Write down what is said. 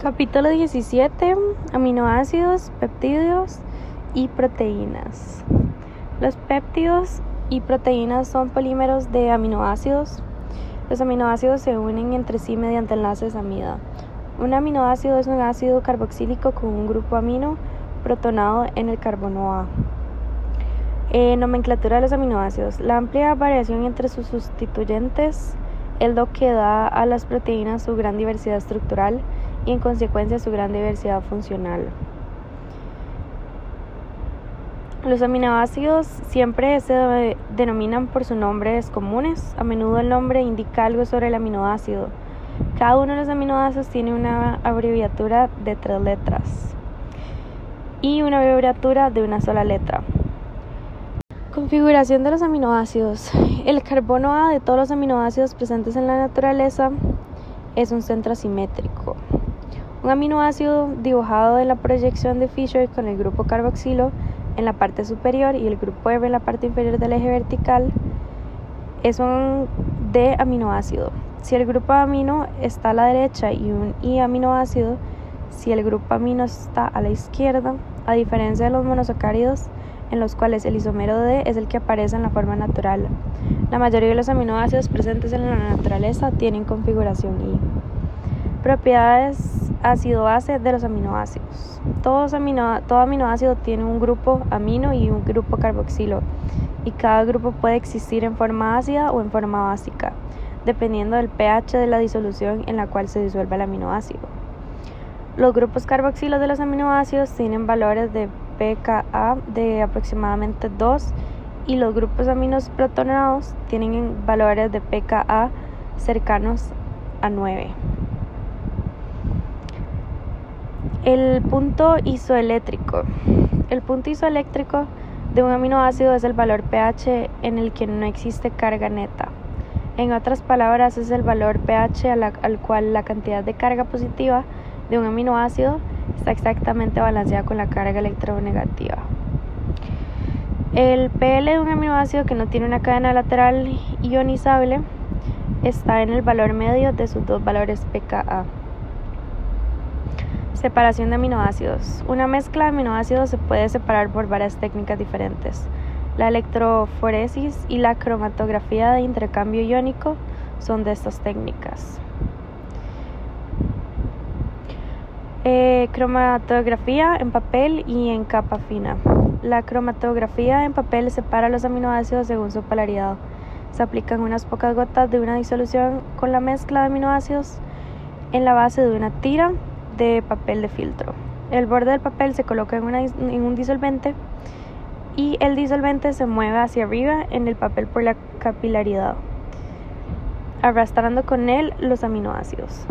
Capítulo 17. Aminoácidos, peptídeos y proteínas. Los péptidos y proteínas son polímeros de aminoácidos. Los aminoácidos se unen entre sí mediante enlaces amida. Un aminoácido es un ácido carboxílico con un grupo amino protonado en el carbono A. Eh, nomenclatura de los aminoácidos. La amplia variación entre sus sustituyentes es lo que da a las proteínas su gran diversidad estructural y en consecuencia su gran diversidad funcional. Los aminoácidos siempre se denominan por sus nombres comunes. A menudo el nombre indica algo sobre el aminoácido. Cada uno de los aminoácidos tiene una abreviatura de tres letras y una abreviatura de una sola letra. Configuración de los aminoácidos. El carbono A de todos los aminoácidos presentes en la naturaleza es un centro asimétrico. Un aminoácido dibujado en la proyección de Fischer con el grupo carboxilo en la parte superior y el grupo R en la parte inferior del eje vertical es un D aminoácido. Si el grupo amino está a la derecha y un I aminoácido, si el grupo amino está a la izquierda, a diferencia de los monosacáridos, en los cuales el isómero D es el que aparece en la forma natural. La mayoría de los aminoácidos presentes en la naturaleza tienen configuración I. Propiedades ácido-base de los aminoácidos. todo aminoácido tiene un grupo amino y un grupo carboxilo, y cada grupo puede existir en forma ácida o en forma básica, dependiendo del pH de la disolución en la cual se disuelve el aminoácido. Los grupos carboxilos de los aminoácidos tienen valores de pKa de aproximadamente 2 y los grupos aminos protonados tienen valores de pKa cercanos a 9. El punto isoeléctrico. El punto isoeléctrico de un aminoácido es el valor pH en el que no existe carga neta. En otras palabras, es el valor pH al cual la cantidad de carga positiva de un aminoácido está exactamente balanceada con la carga electronegativa. El PL de un aminoácido que no tiene una cadena lateral ionizable está en el valor medio de sus dos valores pKa. Separación de aminoácidos. Una mezcla de aminoácidos se puede separar por varias técnicas diferentes. La electroforesis y la cromatografía de intercambio iónico son de estas técnicas. Eh, cromatografía en papel y en capa fina. La cromatografía en papel separa los aminoácidos según su polaridad. Se aplican unas pocas gotas de una disolución con la mezcla de aminoácidos en la base de una tira de papel de filtro. El borde del papel se coloca en, en un disolvente y el disolvente se mueve hacia arriba en el papel por la capilaridad, arrastrando con él los aminoácidos.